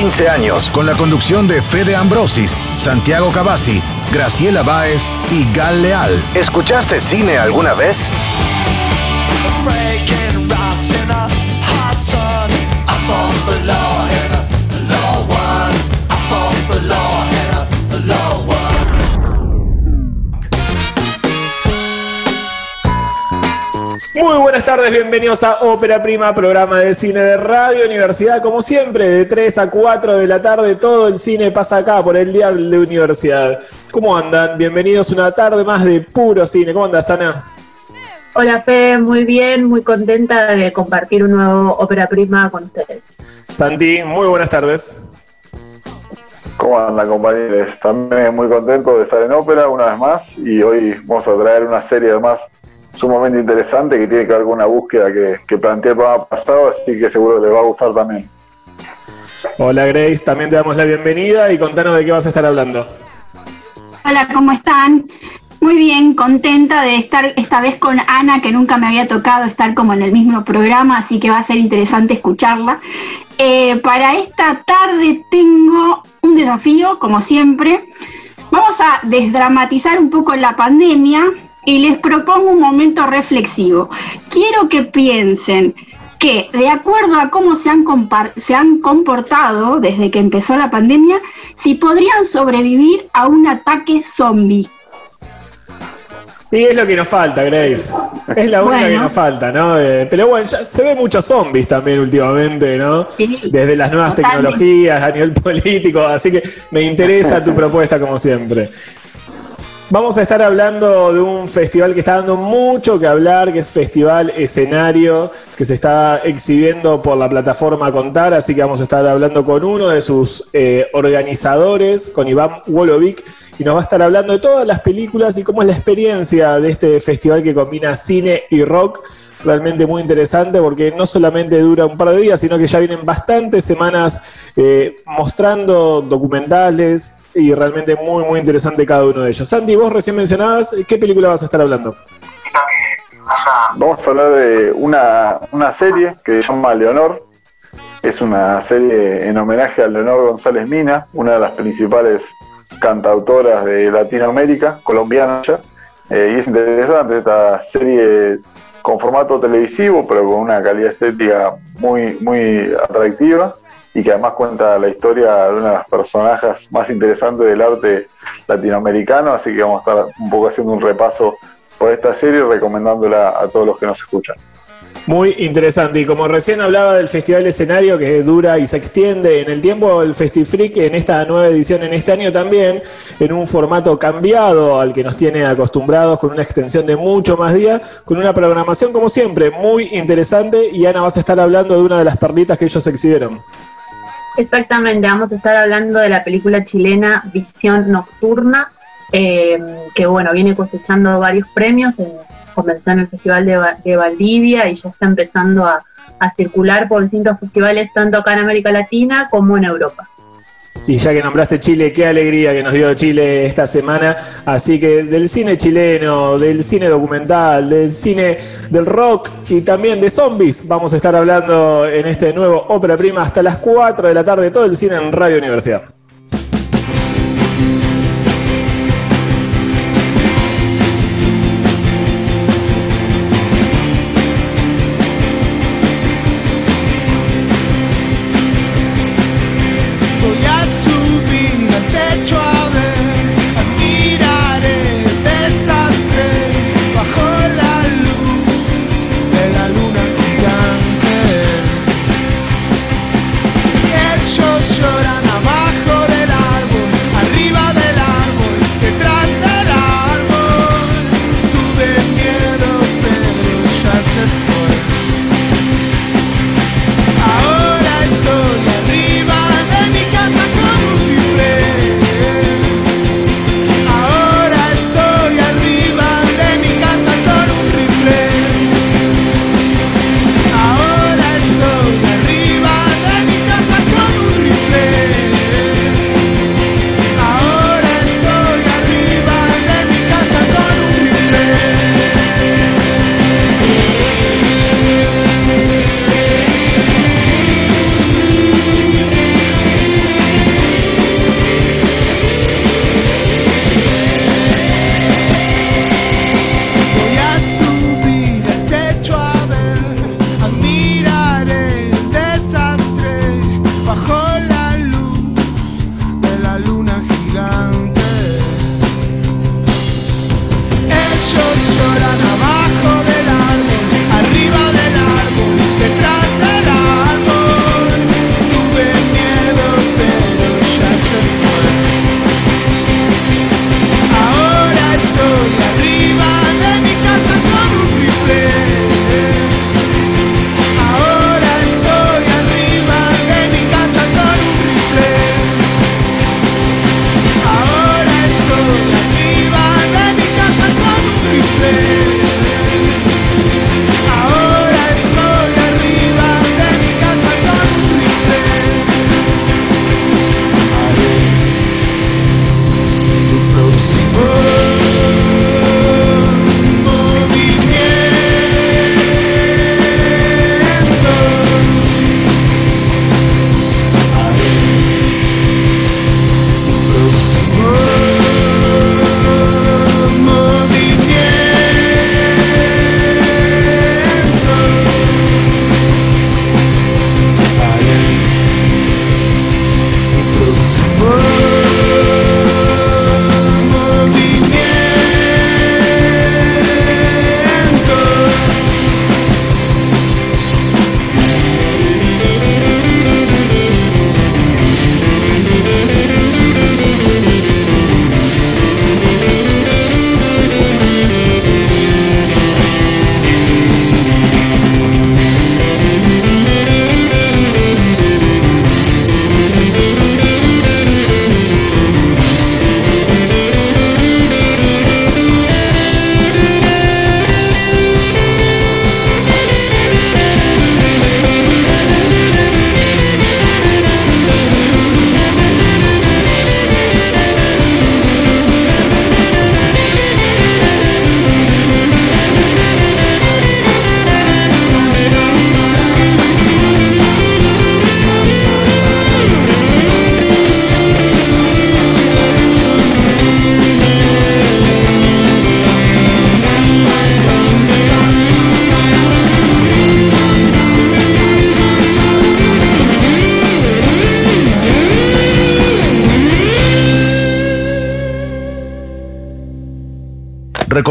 15 años, con la conducción de Fede Ambrosis, Santiago Cavazzi, Graciela Báez y Gal Leal. ¿Escuchaste cine alguna vez? Muy buenas tardes, bienvenidos a Ópera Prima, programa de cine de Radio Universidad. Como siempre, de 3 a 4 de la tarde, todo el cine pasa acá por el Día de Universidad. ¿Cómo andan? Bienvenidos a una tarde más de puro cine. ¿Cómo andas, Ana? Hola, Fe, muy bien, muy contenta de compartir un nuevo Ópera Prima con ustedes. Santi, muy buenas tardes. ¿Cómo andan, compañeros? También muy contento de estar en ópera una vez más y hoy vamos a traer una serie además sumamente interesante que tiene que ver con una búsqueda que, que planteé el programa pasado, así que seguro les va a gustar también. Hola Grace, también te damos la bienvenida y contanos de qué vas a estar hablando. Hola, ¿cómo están? Muy bien, contenta de estar esta vez con Ana, que nunca me había tocado estar como en el mismo programa, así que va a ser interesante escucharla. Eh, para esta tarde tengo un desafío, como siempre. Vamos a desdramatizar un poco la pandemia, y les propongo un momento reflexivo. Quiero que piensen que de acuerdo a cómo se han, se han comportado desde que empezó la pandemia, si podrían sobrevivir a un ataque zombie. Y es lo que nos falta, Grace. Es la única que nos falta, ¿no? Eh, pero bueno, ya se ve muchos zombies también últimamente, ¿no? Desde las nuevas tecnologías a nivel político, así que me interesa tu propuesta como siempre. Vamos a estar hablando de un festival que está dando mucho que hablar, que es Festival Escenario, que se está exhibiendo por la plataforma Contar, así que vamos a estar hablando con uno de sus eh, organizadores, con Iván Wolovic, y nos va a estar hablando de todas las películas y cómo es la experiencia de este festival que combina cine y rock. Realmente muy interesante porque no solamente dura un par de días, sino que ya vienen bastantes semanas eh, mostrando documentales, y realmente muy, muy interesante cada uno de ellos. Sandy, vos recién mencionabas, ¿qué película vas a estar hablando? Vamos a hablar de una, una serie que se llama Leonor. Es una serie en homenaje a Leonor González Mina, una de las principales cantautoras de Latinoamérica, colombiana ya. Eh, y es interesante esta serie con formato televisivo, pero con una calidad estética muy, muy atractiva y que además cuenta la historia de una de las personajes más interesantes del arte latinoamericano, así que vamos a estar un poco haciendo un repaso por esta serie y recomendándola a todos los que nos escuchan. Muy interesante. Y como recién hablaba del Festival Escenario, que dura y se extiende en el tiempo, el FestiFreak en esta nueva edición, en este año también, en un formato cambiado al que nos tiene acostumbrados, con una extensión de mucho más días, con una programación, como siempre, muy interesante. Y Ana, vas a estar hablando de una de las perlitas que ellos exhibieron. Exactamente, vamos a estar hablando de la película chilena Visión Nocturna, eh, que bueno, viene cosechando varios premios, en, comenzó en el Festival de, Valdivia y ya está empezando a circular por distintos festivales tanto acá en América Latina como en Europa. Y ya que nombraste Chile, qué alegría que nos dio Chile esta semana. Así que del cine chileno, del cine documental, del cine del rock y también de zombies, vamos a estar hablando en este nuevo Ópera Prima hasta las 4 de la tarde, todo el cine en Radio Universidad.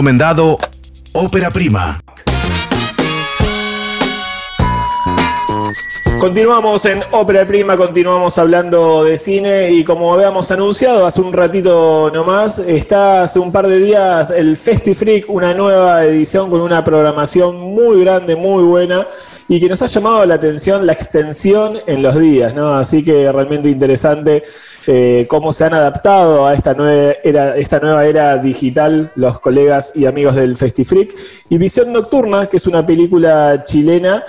Recomendado Ópera Prima. Continuamos en Ópera Prima, continuamos hablando de cine y como habíamos anunciado hace un ratito nomás, está hace un par de días el FestiFreak, una nueva edición con una programación muy grande, muy buena y que nos ha llamado la atención la extensión en los días, ¿no? Así que realmente interesante eh, cómo se han adaptado a esta nueva era, esta nueva era digital los colegas y amigos del FestiFreak y Visión Nocturna, que es una película chilena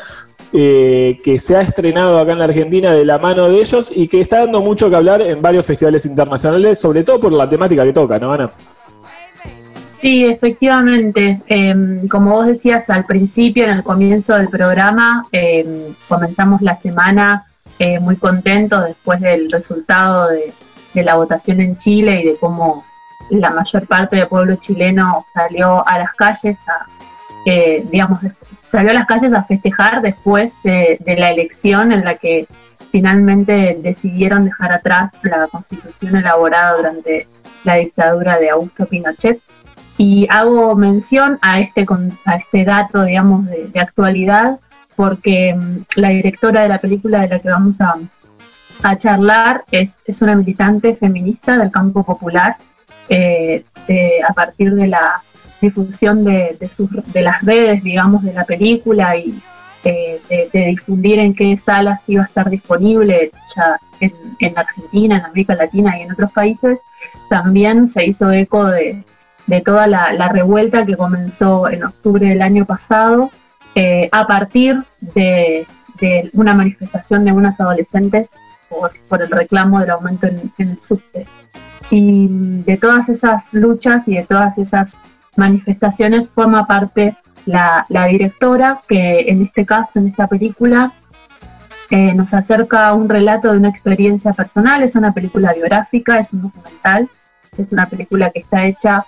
eh, que se ha estrenado acá en la Argentina de la mano de ellos y que está dando mucho que hablar en varios festivales internacionales, sobre todo por la temática que toca, ¿no, Ana? Sí, efectivamente. Em, como vos decías al principio, en el comienzo del programa, em, comenzamos la semana eh, muy contentos después del resultado de, la votación en Chile y de cómo la mayor parte del pueblo chileno salió a las calles a, eh, digamos, salió a las calles a festejar después de, la elección en la que finalmente decidieron dejar atrás la constitución elaborada durante la dictadura de Augusto Pinochet. Y hago mención a este, a este dato, digamos, de, actualidad, porque mm, la directora de la película de la que vamos a, charlar es, es, una militante feminista del campo popular eh, a partir de la difusión de, de, las redes, digamos, de la película y eh, de, difundir en qué salas iba a estar disponible ya en, en, Argentina, en América Latina y en otros países, también se hizo eco de, toda la, revuelta que comenzó en octubre del año pasado eh, a partir de, una manifestación de unas adolescentes por, el reclamo del aumento en, en el subte. Y de todas esas luchas y de todas esas manifestaciones forma parte la, directora, que en este caso, en esta película, eh, nos acerca un relato de una experiencia personal, es una película biográfica, es un documental, es una película que está hecha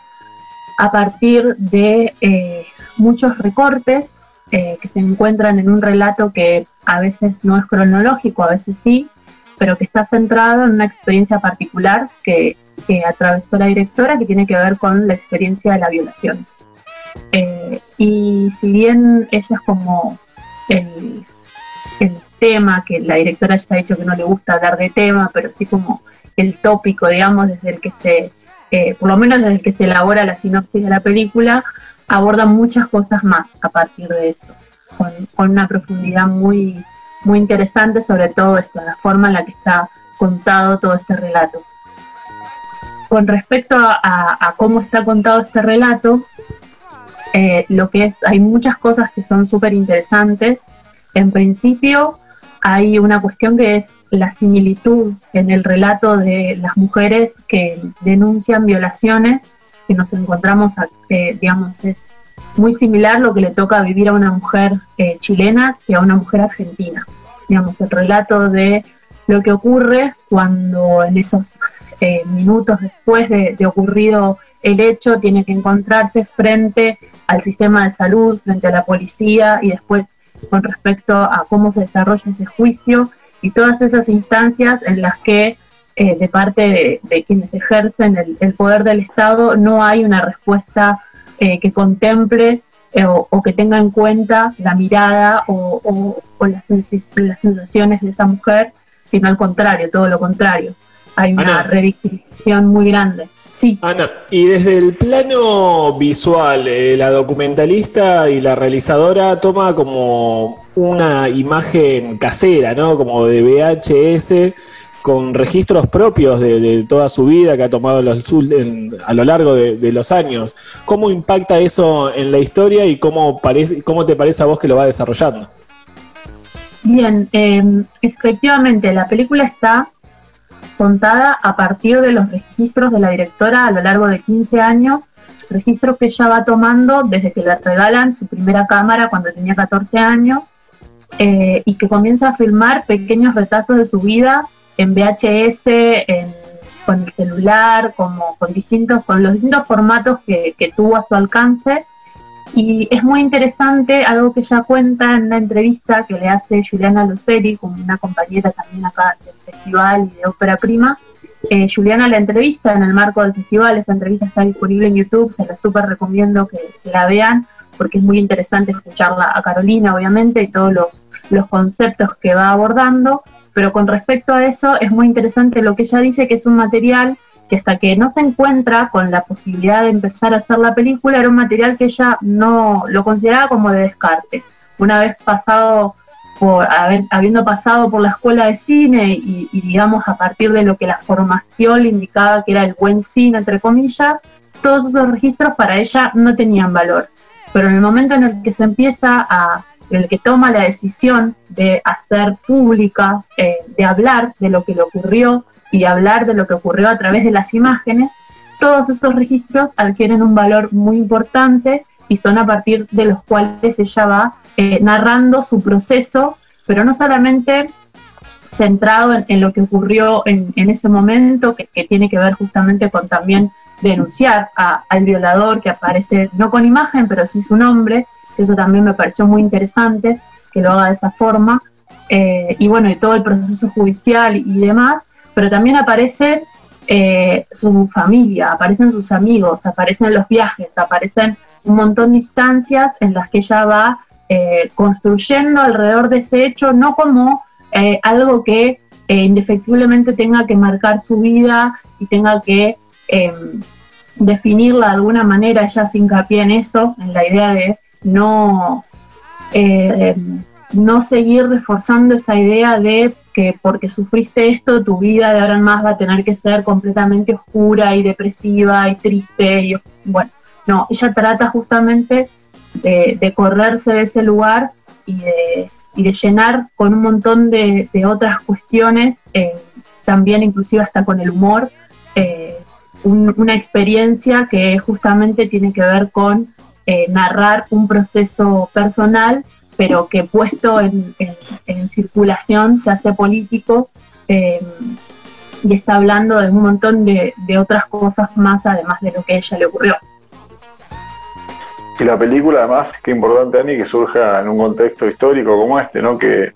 a partir de eh, muchos recortes eh, que se encuentran en un relato que a veces no es cronológico, a veces sí, pero que está centrado en una experiencia particular que que atravesó la directora que tiene que ver con la experiencia de la violación. Eh, y si bien ese es como el, tema, que la directora ya ha dicho que no le gusta hablar de tema, pero sí como el tópico, digamos, desde el que se, eh, por lo menos desde el que se elabora la sinopsis de la película, aborda muchas cosas más a partir de eso, con, con una profundidad muy, muy interesante, sobre todo esto, la forma en la que está contado todo este relato con respecto a, cómo está contado este relato, eh, lo que es, hay muchas cosas que son súper interesantes. En principio, hay una cuestión que es la similitud en el relato de las mujeres que denuncian violaciones, que nos encontramos, digamos, es muy similar lo que le toca vivir a una mujer eh, chilena que a una mujer argentina. Digamos, el relato de lo que ocurre cuando en esos este, minutos después de, ocurrido el hecho, tiene que encontrarse frente al sistema de salud, frente a la policía y después con respecto a cómo se desarrolla ese juicio y todas esas instancias en las que eh, de parte de, quienes ejercen el, poder del Estado no hay una respuesta eh, que contemple eh, o, que tenga en cuenta la mirada o, las, las sensaciones de esa mujer, sino al contrario, todo lo contrario hay una revictimización muy grande. Sí. Ana, y desde el plano visual, eh, la documentalista y la realizadora toma como una imagen casera, ¿no? Como de VHS, con registros propios de, toda su vida que ha tomado los, a lo largo de, los años. ¿Cómo impacta eso en la historia y cómo, parece, cómo te parece a vos que lo va desarrollando? Bien, eh, efectivamente, la película está contada a partir de los registros de la directora a lo largo de 15 años, registros que ella va tomando desde que le regalan su primera cámara cuando tenía 14 años eh, y que comienza a filmar pequeños retazos de su vida en VHS, con el celular, como con distintos, con los distintos formatos que tuvo a su alcance y es muy interesante algo que ella cuenta en una entrevista que le hace Juliana Luceri, con una compañera también acá del festival y de ópera prima, eh, Juliana la entrevista en el marco del festival, esa entrevista está disponible en YouTube, se la súper recomiendo que, la vean porque es muy interesante escucharla a Carolina, obviamente, y todos los, los conceptos que va abordando, pero con respecto a eso es muy interesante lo que ella dice, que es un material que hasta que no se encuentra con la posibilidad de empezar a hacer la película, era un material que ella no lo consideraba como de descarte. Una vez pasado por habiendo pasado por la escuela de cine y, digamos a partir de lo que la formación le indicaba que era el buen cine, entre comillas, todos esos registros para ella no tenían valor. Pero en el momento en el que se empieza en el que toma la decisión de hacer pública, eh, de hablar de lo que le ocurrió y hablar de lo que ocurrió a través de las imágenes, todos esos registros adquieren un valor muy importante y son a partir de los cuales ella va eh, narrando su proceso, pero no solamente centrado en, lo que ocurrió en, ese momento, que, tiene que ver justamente con también denunciar al violador que aparece no con imagen, pero sí su nombre, eso también me pareció muy interesante, que lo haga de esa forma, eh, y bueno, y todo el proceso judicial y demás, pero también aparece eh, su familia, aparecen sus amigos, aparecen los viajes, aparecen un montón de instancias en las que ella va eh, construyendo alrededor de ese hecho, no como eh, algo que indefectiblemente tenga que marcar su vida y tenga que em, definirla de alguna manera, ella se hincapié en eso, en la idea de no, em, no seguir reforzando esa idea de que porque sufriste esto, tu vida de ahora en más va a tener que ser completamente oscura y depresiva y triste. Y, bueno, no, ella trata justamente de, correrse de ese lugar y de, llenar con un montón de, otras cuestiones, eh, también inclusive hasta con el humor, eh, una experiencia que justamente tiene que ver con eh, narrar un proceso personal, pero que puesto en, circulación se hace político y está hablando de un montón de otras cosas más además de lo que a ella le ocurrió. Y la película, además, qué importante, Ani, que surja en un contexto histórico como este, ¿no? Que,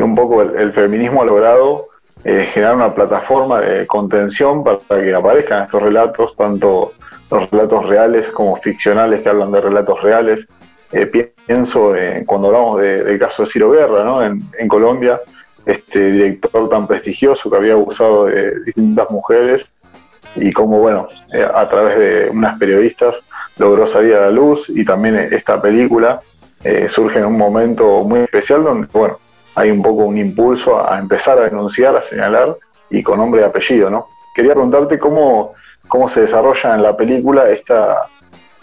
un poco el, feminismo ha logrado eh, generar una plataforma de contención para que aparezcan estos relatos, tanto los relatos reales como ficcionales que hablan de relatos reales. Eh, pienso cuando hablamos del caso de Ciro Guerra, ¿no? En, en Colombia, este director tan prestigioso que había abusado de distintas mujeres y cómo, bueno, eh, a través de unas periodistas logró salir a la luz y también esta película eh, surge en un momento muy especial donde, bueno, hay un poco un impulso a, empezar a denunciar, a señalar y con nombre y apellido, ¿no? Quería preguntarte cómo, cómo se desarrolla en la película esta,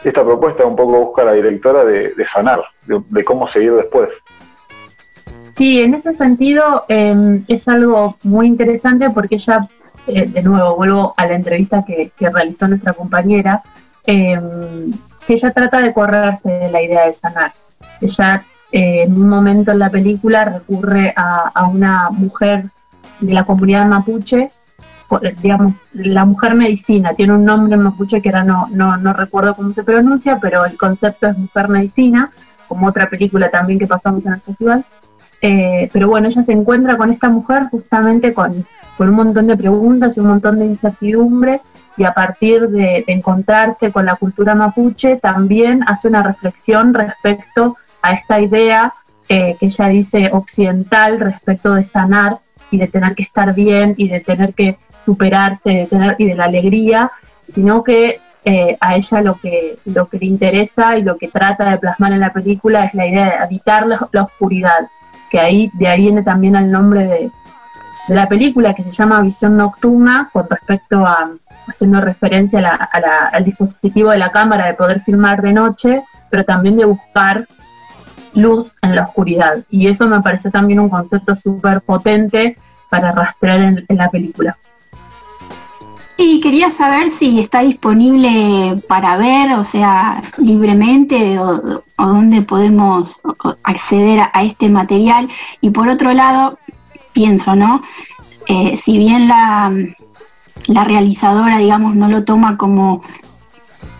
esta propuesta, un poco busca la directora de, sanar, de, cómo seguir después. Sí, en ese sentido em, es algo muy interesante porque ella, eh, de nuevo, vuelvo a la entrevista que, realizó nuestra compañera, eh, que ella trata de correrse de la idea de sanar. Ella eh, en un momento en la película recurre a, una mujer de la comunidad mapuche, digamos, la mujer medicina, tiene un nombre en mapuche que ahora no, no, recuerdo cómo se pronuncia, pero el concepto es mujer medicina, como otra película también que pasamos en el festival. Eh, pero bueno, ella se encuentra con esta mujer justamente con, con un montón de preguntas y un montón de incertidumbres y a partir de, encontrarse con la cultura mapuche también hace una reflexión respecto a esta idea eh, que ella dice occidental respecto de sanar y de tener que estar bien y de tener que superarse de tener, y de la alegría, sino que eh, a ella lo que, lo que le interesa y lo que trata de plasmar en la película es la idea de habitar la, oscuridad, que ahí de ahí viene también el nombre de, de la película que se llama Visión Nocturna con respecto a, haciendo referencia al dispositivo de la cámara de poder filmar de noche, pero también de buscar luz en la oscuridad. Y eso me parece también un concepto súper potente para rastrear en, la película. Y quería saber si está disponible para ver, o sea, libremente, o, dónde podemos acceder a, este material. Y por otro lado, pienso, ¿no? Eh, si bien la, la realizadora, digamos, no lo toma como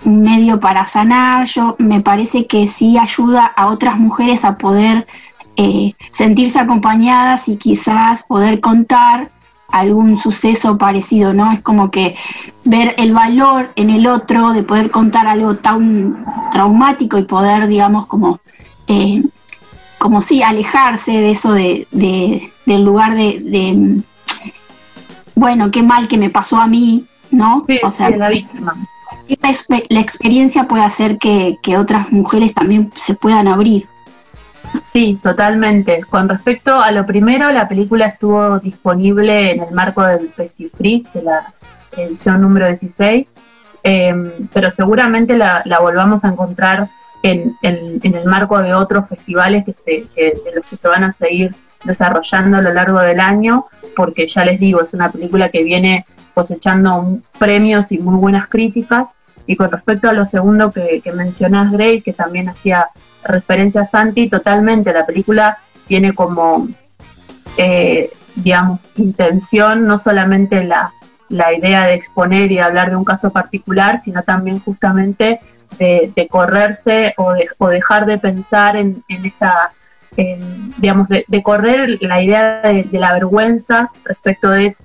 un medio para sanar, yo me parece que sí ayuda a otras mujeres a poder eh, sentirse acompañadas y quizás poder contar algún suceso parecido, ¿no? Es como que ver el valor en el otro, de poder contar algo tan traumático y poder, digamos, como, eh, como sí, alejarse de eso de, del lugar de, bueno, qué mal que me pasó a mí, ¿no? o sea, la víctima. La, experiencia puede hacer que, que otras mujeres también se puedan abrir. Sí, totalmente. Con respecto a lo primero, la película estuvo disponible en el marco del Festifree, de la edición número 16, em, pero seguramente la, volvamos a encontrar en, el marco de otros festivales que se, de los que se van a seguir desarrollando a lo largo del año, porque ya les digo, es una película que viene cosechando premios y muy buenas críticas. Y con respecto a lo segundo que, que mencionás, Grey, que también hacía referencia a Santi, totalmente. La película tiene como, eh, digamos, intención no solamente la, idea de exponer y hablar de un caso particular, sino también justamente de, correrse o, de, o, dejar de pensar en, esta, digamos, de, correr la idea de, la vergüenza respecto de,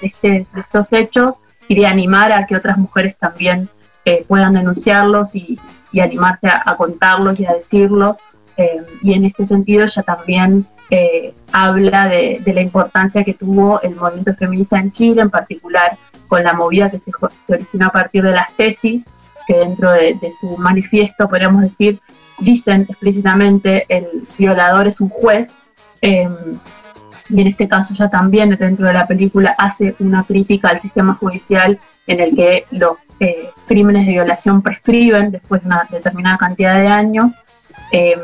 este, estos hechos y de animar a que otras mujeres también eh, puedan denunciarlos y, y animarse a, contarlos y a decirlos. Eh, y en este sentido ella también eh, habla de, la importancia que tuvo el movimiento feminista en Chile, en particular con la movida que se, originó a partir de las tesis, que dentro de, su manifiesto, podríamos decir, dicen explícitamente el violador es un juez. Em, y en este caso ya también dentro de la película hace una crítica al sistema judicial en el que los eh, crímenes de violación prescriben después de una determinada cantidad de años. Eh,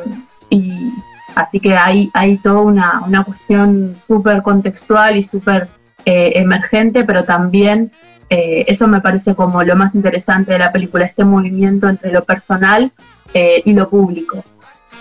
y así que hay, hay toda una, una cuestión súper contextual y súper eh, emergente, pero también eso me parece como lo más interesante de la película, este movimiento entre lo personal y lo público.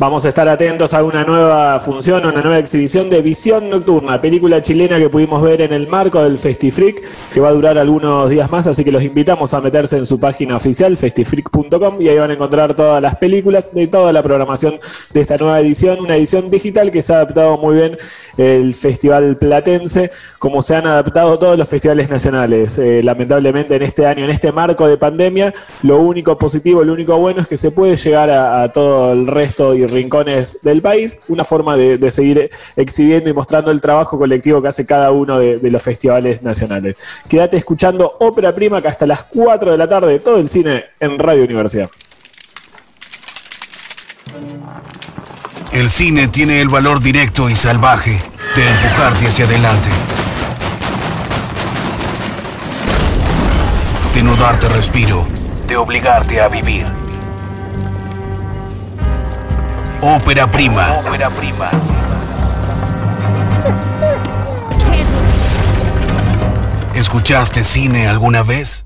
Vamos a estar atentos a una nueva función, una nueva exhibición de Visión Nocturna, película chilena que pudimos ver en el marco del Festifreak, que va a durar algunos días más, así que los invitamos a meterse en su página oficial, festifreak.com, y ahí van a encontrar todas las películas de toda la programación de esta nueva edición, una edición digital que se ha adaptado muy bien el Festival Platense, como se han adaptado todos los festivales nacionales. Eh, lamentablemente en este año, en este marco de pandemia, lo único positivo, lo único bueno es que se puede llegar a, a todo el resto y rincones del país, una forma de, seguir exhibiendo y mostrando el trabajo colectivo que hace cada uno de, los festivales nacionales. Quédate escuchando Ópera Prima que hasta las 4 de la tarde todo el cine en Radio Universidad. El cine tiene el valor directo y salvaje de empujarte hacia adelante. De no darte respiro, de obligarte a vivir. Ópera prima. Ópera prima. ¿Escuchaste cine alguna vez?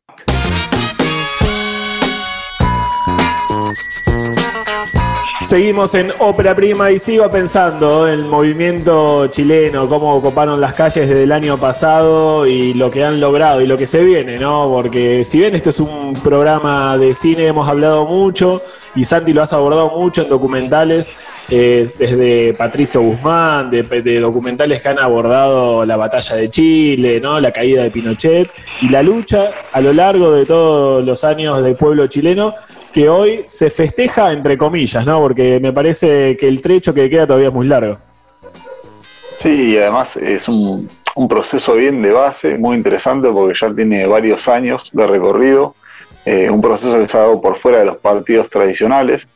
Seguimos en Ópera Prima y sigo pensando en el movimiento chileno, cómo ocuparon las calles desde el año pasado y lo que han logrado y lo que se viene, ¿no? Porque si bien este es un programa de cine, hemos hablado mucho y Santi lo has abordado mucho en documentales, eh, desde Patricio Guzmán, de, documentales que han abordado la batalla de Chile, ¿no? La caída de Pinochet y la lucha a lo largo de todos los años del pueblo chileno que hoy se festeja entre comillas, ¿no? Porque me parece que el trecho que queda todavía es muy largo. Sí, y además es un, proceso bien de base, muy interesante porque ya tiene varios años de recorrido, eh, un proceso que se ha dado por fuera de los partidos tradicionales,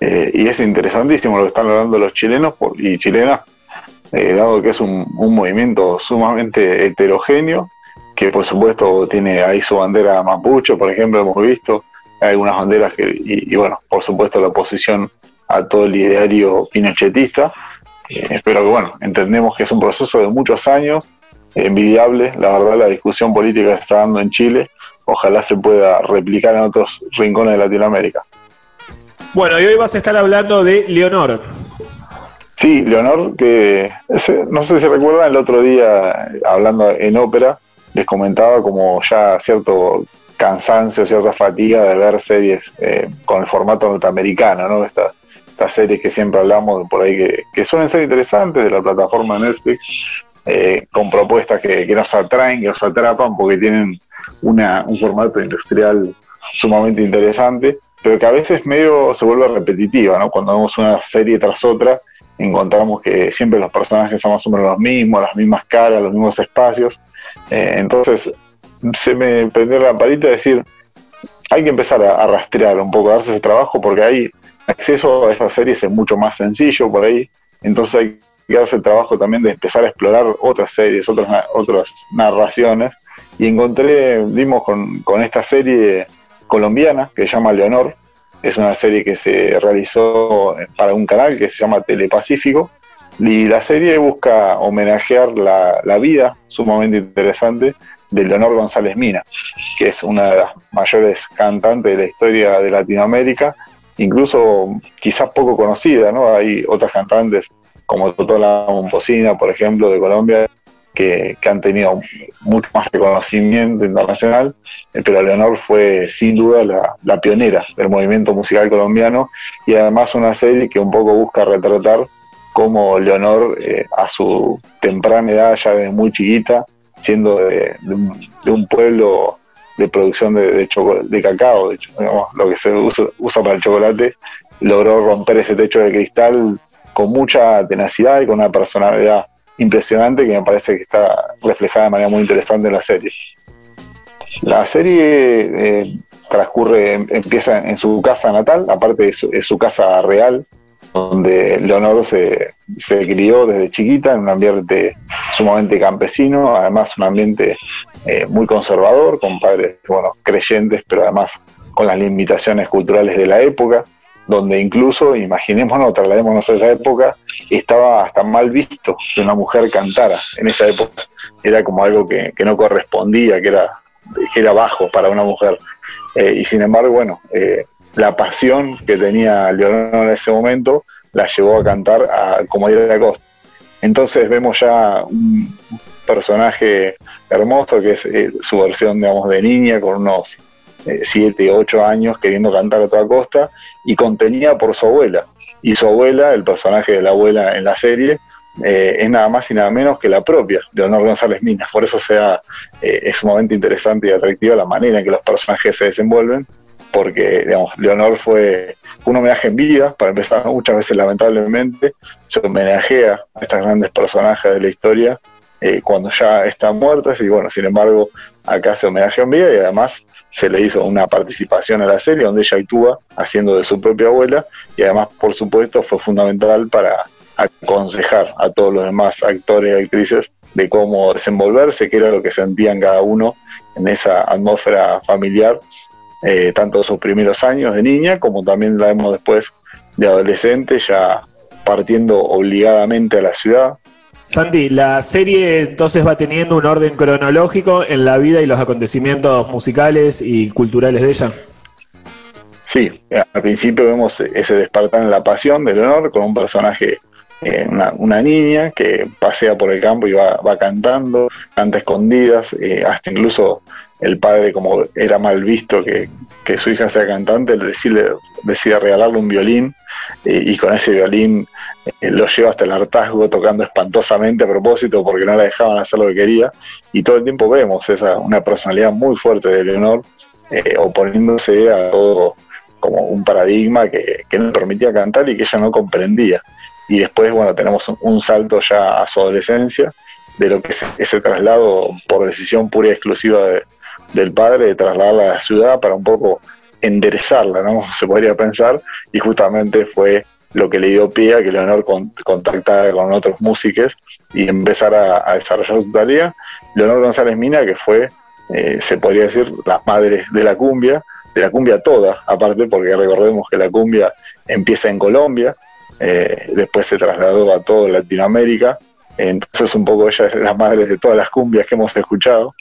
eh, y es interesantísimo lo que están logrando los chilenos y chilenas, eh, dado que es un, movimiento sumamente heterogéneo, que por supuesto tiene ahí su bandera mapuche, por ejemplo, hemos visto, algunas banderas que, y, bueno, por supuesto la oposición a todo el ideario pinochetista, pero que bueno, entendemos que es un proceso de muchos años, envidiable, la verdad la discusión política se está dando en Chile, ojalá se pueda replicar en otros rincones de Latinoamérica. Bueno, y hoy vas a estar hablando de Leonor. Sí, Leonor, que no sé si recuerdan el otro día, hablando en ópera, les comentaba como ya cierto cansancio, cierta fatiga de ver series eh, con el formato norteamericano, ¿no? Estas, series que siempre hablamos por ahí que, suelen ser interesantes de la plataforma Netflix, eh, con propuestas que, nos atraen, que nos atrapan, porque tienen una, un formato industrial sumamente interesante, pero que a veces medio se vuelve repetitiva, ¿no? Cuando vemos una serie tras otra, encontramos que siempre los personajes son más o menos los mismos, las mismas caras, los mismos espacios. Eh, entonces, se me prendió la lamparita de decir, hay que empezar a, rastrear un poco, a darse ese trabajo, porque ahí acceso a esas series es mucho más sencillo por ahí. Entonces hay que darse el trabajo también de empezar a explorar otras series, otras, otras narraciones. Y encontré, dimos con, esta serie colombiana que se llama Leonor. Es una serie que se realizó para un canal que se llama Telepacífico. Y la serie busca homenajear la, la vida sumamente interesante de Leonor González Mina, que es una de las mayores cantantes de la historia de Latinoamérica, incluso quizás poco conocida, ¿no? Hay otras cantantes como Totola Momposina, por ejemplo, de Colombia, que, han tenido mucho más reconocimiento internacional, eh, pero Leonor fue sin duda la, pionera del movimiento musical colombiano y además una serie que un poco busca retratar cómo Leonor eh, a su temprana edad, ya desde muy chiquita, siendo de, un, pueblo de producción de, de, cacao, de hecho, lo que se usa, para el chocolate, logró romper ese techo de cristal con mucha tenacidad y con una personalidad impresionante que me parece que está reflejada de manera muy interesante en la serie. La serie eh, transcurre, empieza en su casa natal, aparte de su casa real, donde Leonor se, se, crió desde chiquita en un ambiente sumamente campesino, además un ambiente eh, muy conservador, con padres bueno, creyentes, pero además con las limitaciones culturales de la época, donde incluso, imaginémonos, trasladémonos a esa época, estaba hasta mal visto que una mujer cantara en esa época. Era como algo que, no correspondía, que era, era bajo para una mujer. Eh, y sin embargo, bueno, eh, la pasión que tenía Leonor en ese momento la llevó a cantar a como ir a la costa. Entonces vemos ya un personaje hermoso que es eh, su versión, digamos, de niña con unos 7, eh, 8 años queriendo cantar a toda costa y contenida por su abuela. Y su abuela, el personaje de la abuela en la serie, eh, es nada más y nada menos que la propia Leonor González Minas. Por eso sea, es sumamente interesante y atractiva la manera en que los personajes se desenvuelven porque digamos, Leonor fue un homenaje en vida, para empezar, muchas veces lamentablemente se homenajea a estas grandes personajes de la historia eh, cuando ya están muertas y bueno, sin embargo, acá se homenaje en vida y además se le hizo una participación a la serie donde ella actúa haciendo de su propia abuela y además, por supuesto, fue fundamental para aconsejar a todos los demás actores y actrices de cómo desenvolverse, qué era lo que sentían cada uno en esa atmósfera familiar eh, tanto sus primeros años de niña como también la vemos después de adolescente, ya partiendo obligadamente a la ciudad. Santi, la serie entonces va teniendo un orden cronológico en la vida y los acontecimientos musicales y culturales de ella. Sí, al principio vemos ese despertar en la pasión de Leonor con un personaje, eh, una, niña que pasea por el campo y va, cantando, canta escondidas, eh, hasta incluso el padre, como era mal visto que, su hija sea cantante, decide, decide regalarle un violín y con ese violín eh, lo lleva hasta el hartazgo tocando espantosamente a propósito porque no la dejaban hacer lo que quería. Y todo el tiempo vemos esa una personalidad muy fuerte de Leonor eh, oponiéndose a todo como un paradigma que, no le permitía cantar y que ella no comprendía. Y después bueno tenemos un, salto ya a su adolescencia de lo que es ese traslado por decisión pura y exclusiva de, del padre de trasladarla a la ciudad para un poco enderezarla, ¿no? Se podría pensar, y justamente fue lo que le dio pie a que Leonor contactara con otros músicos y empezara a, desarrollar su tarea. Leonor González Mina, que fue, eh, se podría decir, la madre de la cumbia, de la cumbia toda, aparte, porque recordemos que la cumbia empieza en Colombia, eh, después se trasladó a toda Latinoamérica, entonces un poco ella es la madre de todas las cumbias que hemos escuchado,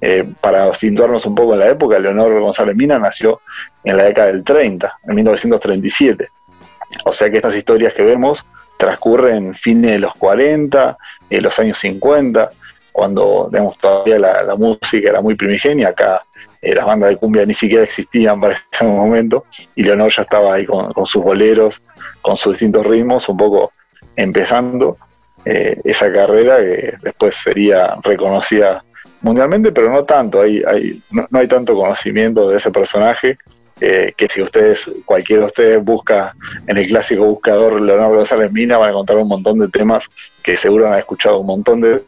eh, para situarnos un poco en la época, Leonor González Mina nació en la década del 30, en 1937. O sea que estas historias que vemos transcurren fines de los 40, en los años 50, cuando todavía la, música era muy primigenia, acá eh, las bandas de cumbia ni siquiera existían para ese momento, y Leonor ya estaba ahí con, sus boleros, con sus distintos ritmos, un poco empezando eh, esa carrera que después sería reconocida mundialmente, pero no tanto, hay, hay, no, hay tanto conocimiento de ese personaje. Eh, que si ustedes, cualquiera de ustedes busca en el clásico buscador Leonardo González Mina, van a encontrar un montón de temas que seguro han escuchado un montón de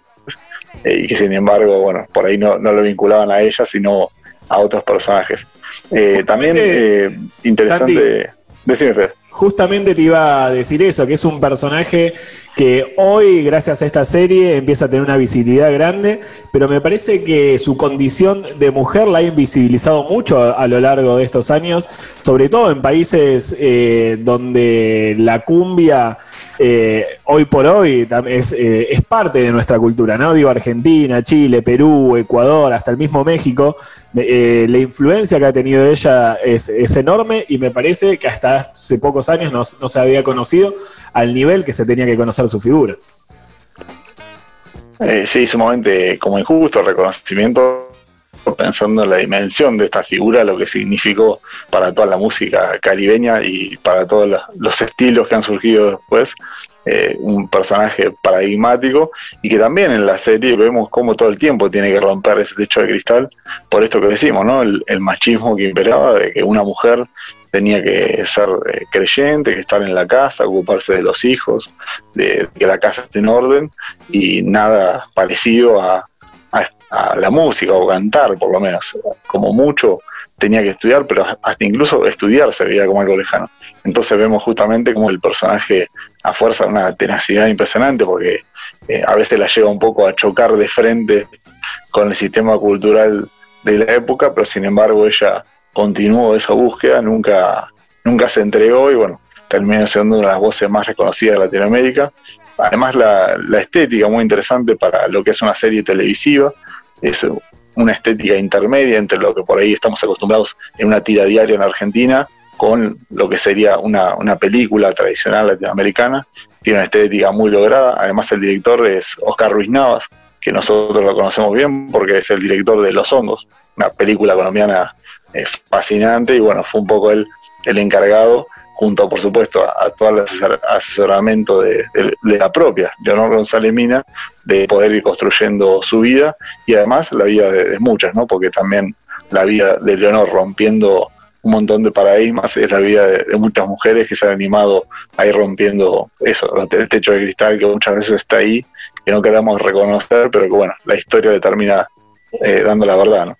eh, y que sin embargo, bueno, por ahí no, no lo vinculaban a ella, sino a otros personajes. Eh, también eh, interesante. Decime, Fede. Justamente te iba a decir eso, que es un personaje que hoy, gracias a esta serie, empieza a tener una visibilidad grande, pero me parece que su condición de mujer la ha invisibilizado mucho a, lo largo de estos años, sobre todo en países eh, donde la cumbia eh, hoy por hoy es, eh, es, parte de nuestra cultura, ¿no? Digo, Argentina, Chile, Perú, Ecuador, hasta el mismo México, la influencia que ha tenido ella es, es enorme y me parece que hasta hace poco años no, se había conocido al nivel que se tenía que conocer su figura. Eh, sí, sumamente como injusto reconocimiento, pensando en la dimensión de esta figura, lo que significó para toda la música caribeña y para todos los estilos que han surgido después. Eh, un personaje paradigmático y que también en la serie vemos cómo todo el tiempo tiene que romper ese techo de cristal por esto que decimos, ¿no? El, machismo que imperaba de que una mujer tenía que ser eh, creyente, que estar en la casa, ocuparse de los hijos, de, que la casa esté en orden y nada parecido a, la música o cantar, por lo menos. Como mucho tenía que estudiar, pero hasta incluso estudiar se veía como algo lejano. Entonces vemos justamente como el personaje a fuerza una tenacidad impresionante, porque eh, a veces la lleva un poco a chocar de frente con el sistema cultural de la época, pero sin embargo ella continuó esa búsqueda, nunca, nunca se entregó y bueno, terminó siendo una de las voces más reconocidas de Latinoamérica. Además la, estética muy interesante para lo que es una serie televisiva, es una estética intermedia entre lo que por ahí estamos acostumbrados en una tira diaria en Argentina con lo que sería una, una película tradicional latinoamericana. Tiene una estética muy lograda. Además el director es Oscar Ruiz Navas, que nosotros lo conocemos bien porque es el director de Los Hongos, una película colombiana fascinante y bueno, fue un poco él el encargado, junto por supuesto a, todo el asesoramiento de, la propia Leonor González Mina, de poder ir construyendo su vida y además la vida de, muchas, ¿no? porque también la vida de Leonor rompiendo un montón de paradigmas, es la vida de, muchas mujeres que se han animado a ir rompiendo eso, el techo de cristal que muchas veces está ahí, que no queremos reconocer, pero que bueno, la historia le termina eh, dando la verdad. ¿no?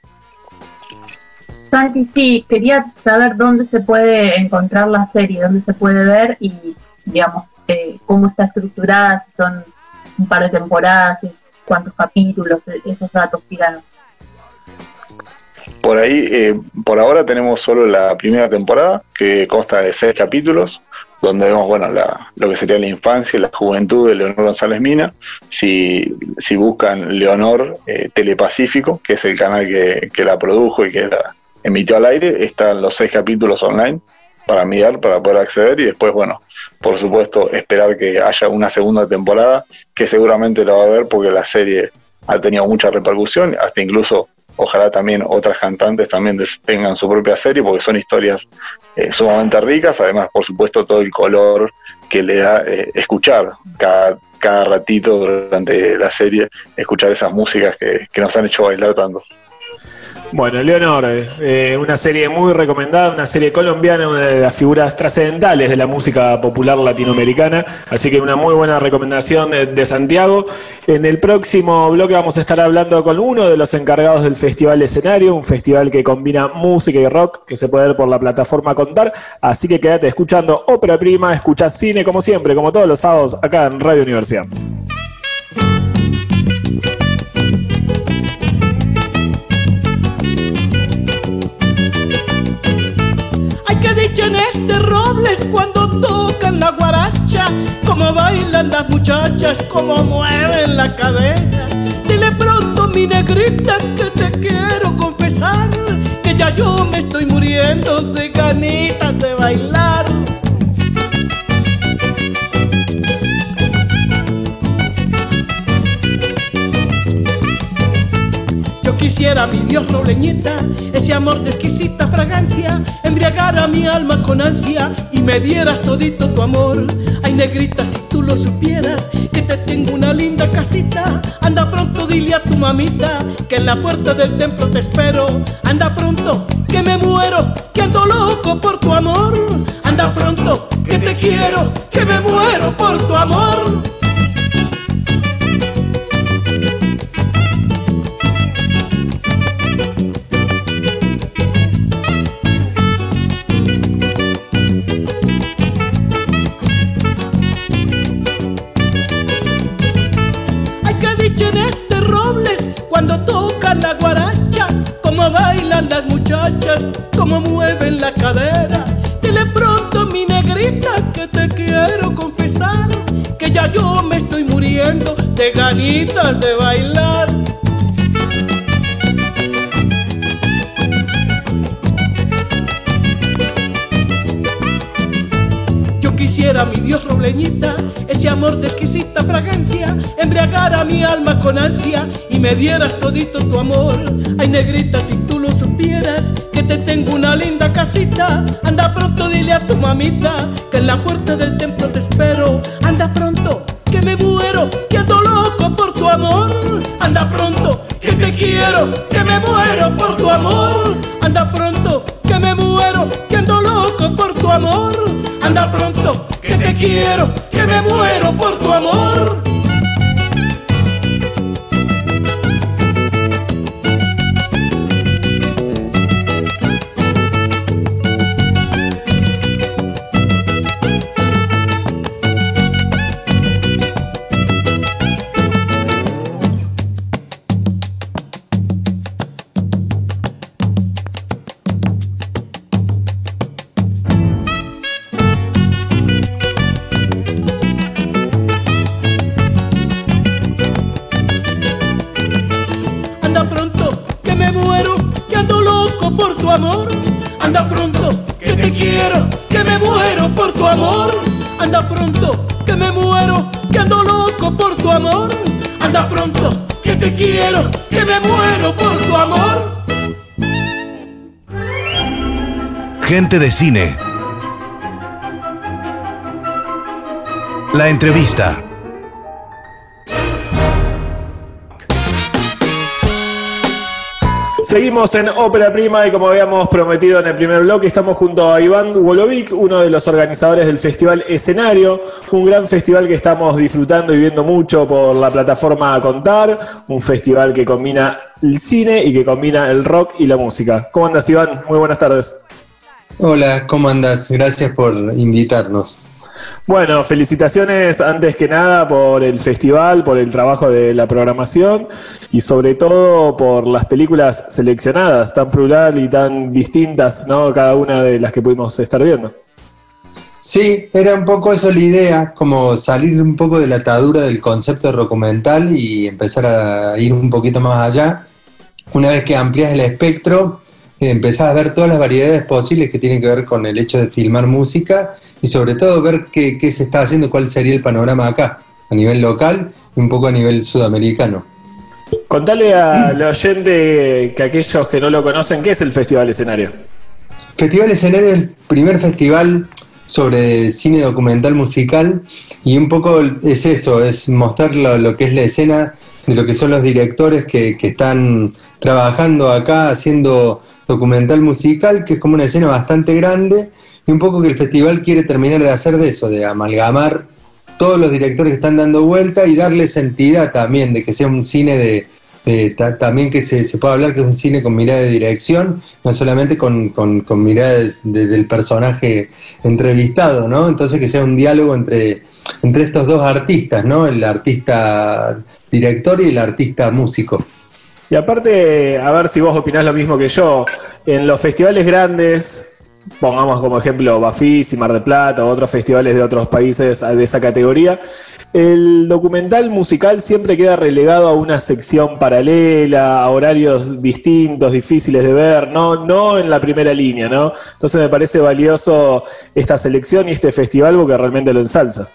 Santi, sí, quería saber dónde se puede encontrar la serie, dónde se puede ver y, digamos, eh, cómo está estructurada, si son un par de temporadas, cuántos capítulos, esos datos tiranos. Por ahí, eh, por ahora tenemos solo la primera temporada, que consta de seis capítulos, donde vemos, bueno, lo que sería la infancia y la juventud de Leonor González Mina. Si, si buscan Leonor eh, Telepacífico, que es el canal que, que la produjo y que la, emitió al aire, están los seis capítulos online para mirar, para poder acceder y después, bueno, por supuesto, esperar que haya una segunda temporada, que seguramente la va a ver porque la serie ha tenido mucha repercusión, hasta incluso ojalá también otras cantantes también tengan su propia serie porque son historias eh, sumamente ricas, además por supuesto todo el color que le da eh, escuchar cada, cada ratito durante la serie, escuchar esas músicas que, que nos han hecho bailar tanto. Bueno, Leonor, eh, una serie muy recomendada, una serie colombiana, una de las figuras trascendentales de la música popular latinoamericana, así que una muy buena recomendación de, Santiago. En el próximo bloque vamos a estar hablando con uno de los encargados del Festival Escenario, un festival que combina música y rock, que se puede ver por la plataforma Contar, así que quédate escuchando Ópera Prima, escucha cine como siempre, como todos los sábados acá en Radio Universidad. Cuando tocan la guaracha, como bailan las muchachas, como mueven la cadera. Dile pronto, mi negrita, que te quiero confesar, que ya yo me estoy muriendo de ganitas de bailar. Mi Dios robleñeta, ese amor de exquisita fragancia, embriagara mi alma con ansia y me dieras todito tu amor. Ay, negrita, si tú lo supieras, que te tengo una linda casita. Anda pronto, dile a tu mamita que en la puerta del templo te espero. Anda pronto, que me muero, que ando loco por tu amor. Anda pronto, que te quiero, que me muero por tu amor. Como mueven la cadera. Dile pronto, mi negrita, que te quiero confesar, que ya yo me estoy muriendo de ganitas de bailar. quisiera mi Dios robleñita, ese amor de exquisita fragancia, embriagar a mi alma con ansia y me dieras todito tu amor. Ay negrita, si que te tengo una linda casita, anda pronto dile a tu mamita, que en la puerta del templo te espero, anda pronto, que me muero, que ando loco por tu amor, anda pronto, que te quiero, que me muero por tu amor, anda pronto, que me muero, que ando loco por tu amor. Anda pronto, que te quiero, que me muero por tu amor. Gente de cine. La entrevista. Seguimos en Ópera Prima y como habíamos prometido en el primer bloque, estamos junto a Iván Wolovic, uno de los organizadores del Festival Escenario, un gran festival que estamos disfrutando y viendo mucho por la plataforma Contar, un festival que combina el cine y que combina el rock y la música. ¿Cómo andas Iván? Muy buenas tardes. Hola, ¿cómo andas? Gracias por invitarnos. Bueno, felicitaciones antes que nada por el festival, por el trabajo de la programación y sobre todo por las películas seleccionadas, tan plural y tan distintas, ¿no? Cada una de las que pudimos estar viendo. Sí, era un poco eso la idea, como salir un poco de la atadura del concepto documental y empezar a ir un poquito más allá. Una vez que amplias el espectro, empezás a ver todas las variedades posibles que tienen que ver con el hecho de filmar música y sobre todo ver qué, se está haciendo, cuál sería el panorama acá, a nivel local y un poco a nivel sudamericano. Contale al oyente que aquellos que no lo conocen, ¿qué es el Festival Escenario? Festival Escenario es el primer festival sobre cine documental musical y un poco es eso, es mostrar lo, que es la escena de lo que son los directores que, que están trabajando acá haciendo documental musical, que es como una escena bastante grande, y un poco que el festival quiere terminar de hacer de eso, de amalgamar todos los directores que están dando vuelta y darle entidad también, de que sea un cine de, también que se, pueda hablar que es un cine con mirada de dirección, no solamente con, con, con miradas del personaje entrevistado, ¿no? Entonces que sea un diálogo entre, entre estos dos artistas, ¿no? El artista director y el artista músico. Y aparte, a ver si vos opinás lo mismo que yo, en los festivales grandes, pongamos como ejemplo Bafis y Mar de Plata o otros festivales de otros países de esa categoría, el documental musical siempre queda relegado a una sección paralela, a horarios distintos, difíciles de ver, no, no en la primera línea, ¿no? Entonces me parece valioso esta selección y este festival porque realmente lo ensalza.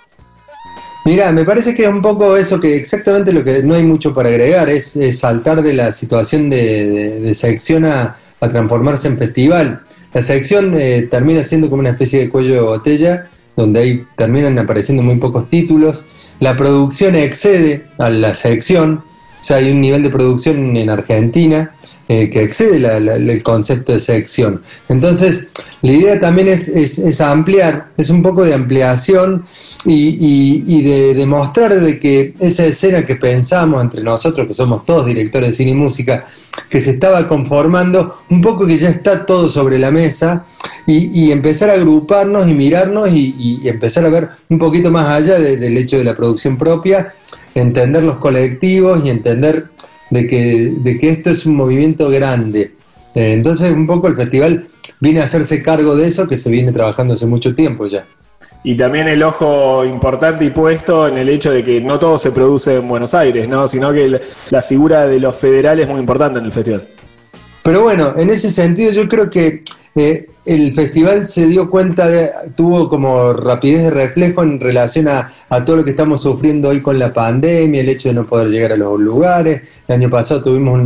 Mira, me parece que es un poco eso que exactamente lo que no hay mucho para agregar, es, saltar de la situación de, sección a, transformarse en festival. La sección eh, termina siendo como una especie de cuello de botella donde ahí terminan apareciendo muy pocos títulos. La producción excede a la selección, o sea, hay un nivel de producción en Argentina eh, que excede el concepto de sección. Entonces, la idea también es, ampliar, es un poco de ampliación y, de demostrar de que esa escena que pensamos entre nosotros, que somos todos directores de cine y música, que se estaba conformando, un poco que ya está todo sobre la mesa y, empezar a agruparnos y mirarnos y, empezar a ver un poquito más allá del hecho de la producción propia, entender los colectivos y entender de que, de que esto es un movimiento grande. Eh, entonces, un poco el festival viene a hacerse cargo de eso que se viene trabajando hace mucho tiempo ya. Y también el ojo importante y puesto en el hecho de que no todo se produce en Buenos Aires, ¿no? sino que la figura de los federales es muy importante en el festival. Pero bueno, en ese sentido yo creo que eh, el festival se dio cuenta, de, tuvo como rapidez de reflejo en relación a, todo lo que estamos sufriendo hoy con la pandemia, el hecho de no poder llegar a los lugares. El año pasado tuvimos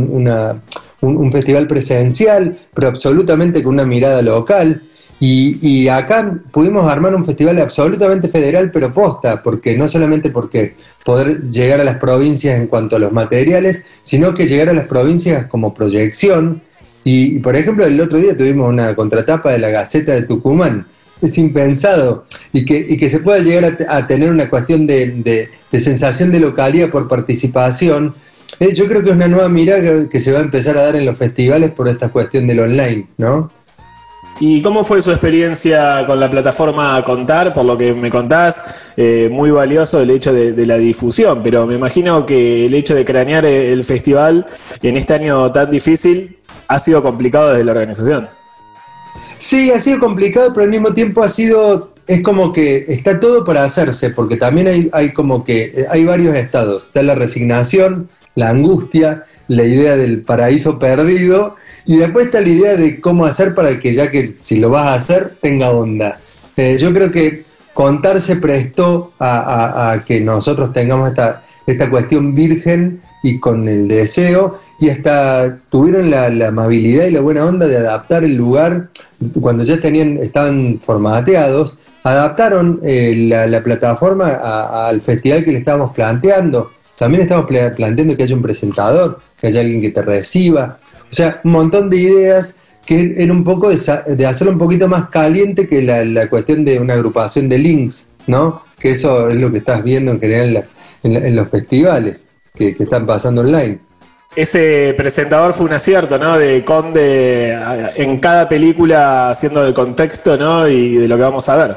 un, festival presencial, pero absolutamente con una mirada local. Y, y, acá pudimos armar un festival absolutamente federal, pero posta, porque no solamente porque poder llegar a las provincias en cuanto a los materiales, sino que llegar a las provincias como proyección, y, por ejemplo, el otro día tuvimos una contratapa de la Gaceta de Tucumán. Es impensado. Y que, que se pueda llegar a, tener una cuestión de, sensación de localidad por participación. Eh, yo creo que es una nueva mirada que, se va a empezar a dar en los festivales por esta cuestión del online, ¿no? ¿Y cómo fue su experiencia con la plataforma Contar? Por lo que me contás, eh, muy valioso el hecho de, de, la difusión, pero me imagino que el hecho de cranear el festival en este año tan difícil ha sido complicado desde la organización. Sí, ha sido complicado, pero al mismo tiempo ha sido, es como que está todo para hacerse, porque también hay, como que, eh, hay varios estados. Está la resignación, la angustia, la idea del paraíso perdido, y después está la idea de cómo hacer para que ya que si lo vas a hacer, tenga onda. Eh, yo creo que contar se prestó a, que nosotros tengamos esta, esta cuestión virgen y con el deseo y hasta tuvieron la, amabilidad y la buena onda de adaptar el lugar cuando ya tenían, estaban formateados, adaptaron eh, la, plataforma al festival que le estábamos planteando. También estamos planteando que haya un presentador, que haya alguien que te reciba. O sea, un montón de ideas que era un poco de, hacerlo un poquito más caliente que la, cuestión de una agrupación de links, ¿no? Que eso es lo que estás viendo en general en, los festivales que están pasando online ese presentador fue un acierto, ¿no? De Conde en cada película haciendo el contexto, ¿no? Y de lo que vamos a ver.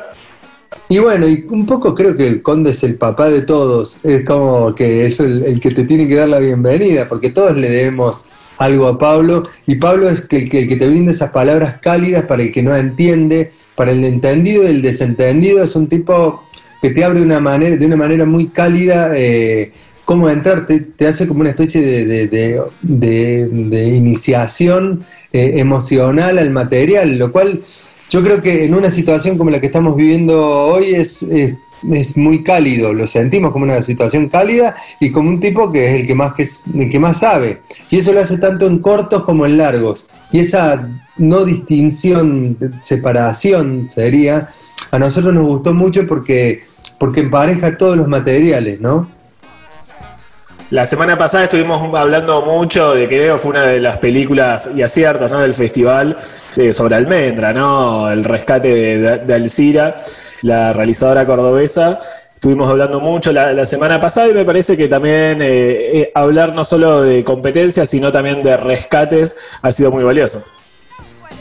Y bueno, y un poco creo que el Conde es el papá de todos. Es como que es el, que te tiene que dar la bienvenida, porque todos le debemos algo a Pablo. Y Pablo es el, que, el que te brinda esas palabras cálidas para el que no entiende, para el entendido y el desentendido. Es un tipo que te abre una manera, de una manera muy cálida. Eh, cómo entrar, te, hace como una especie de, iniciación eh, emocional al material, lo cual yo creo que en una situación como la que estamos viviendo hoy es, es, muy cálido, lo sentimos como una situación cálida y como un tipo que es el que más, que que más sabe. Y eso lo hace tanto en cortos como en largos. Y esa no distinción, separación sería, a nosotros nos gustó mucho porque, porque empareja todos los materiales, ¿no? La semana pasada estuvimos hablando mucho de que creo fue una de las películas y aciertos ¿no? del festival eh, sobre Almendra, ¿no? El rescate de, Alcira, la realizadora cordobesa. Estuvimos hablando mucho la, semana pasada y me parece que también eh, eh, hablar no solo de competencias, sino también de rescates ha sido muy valioso.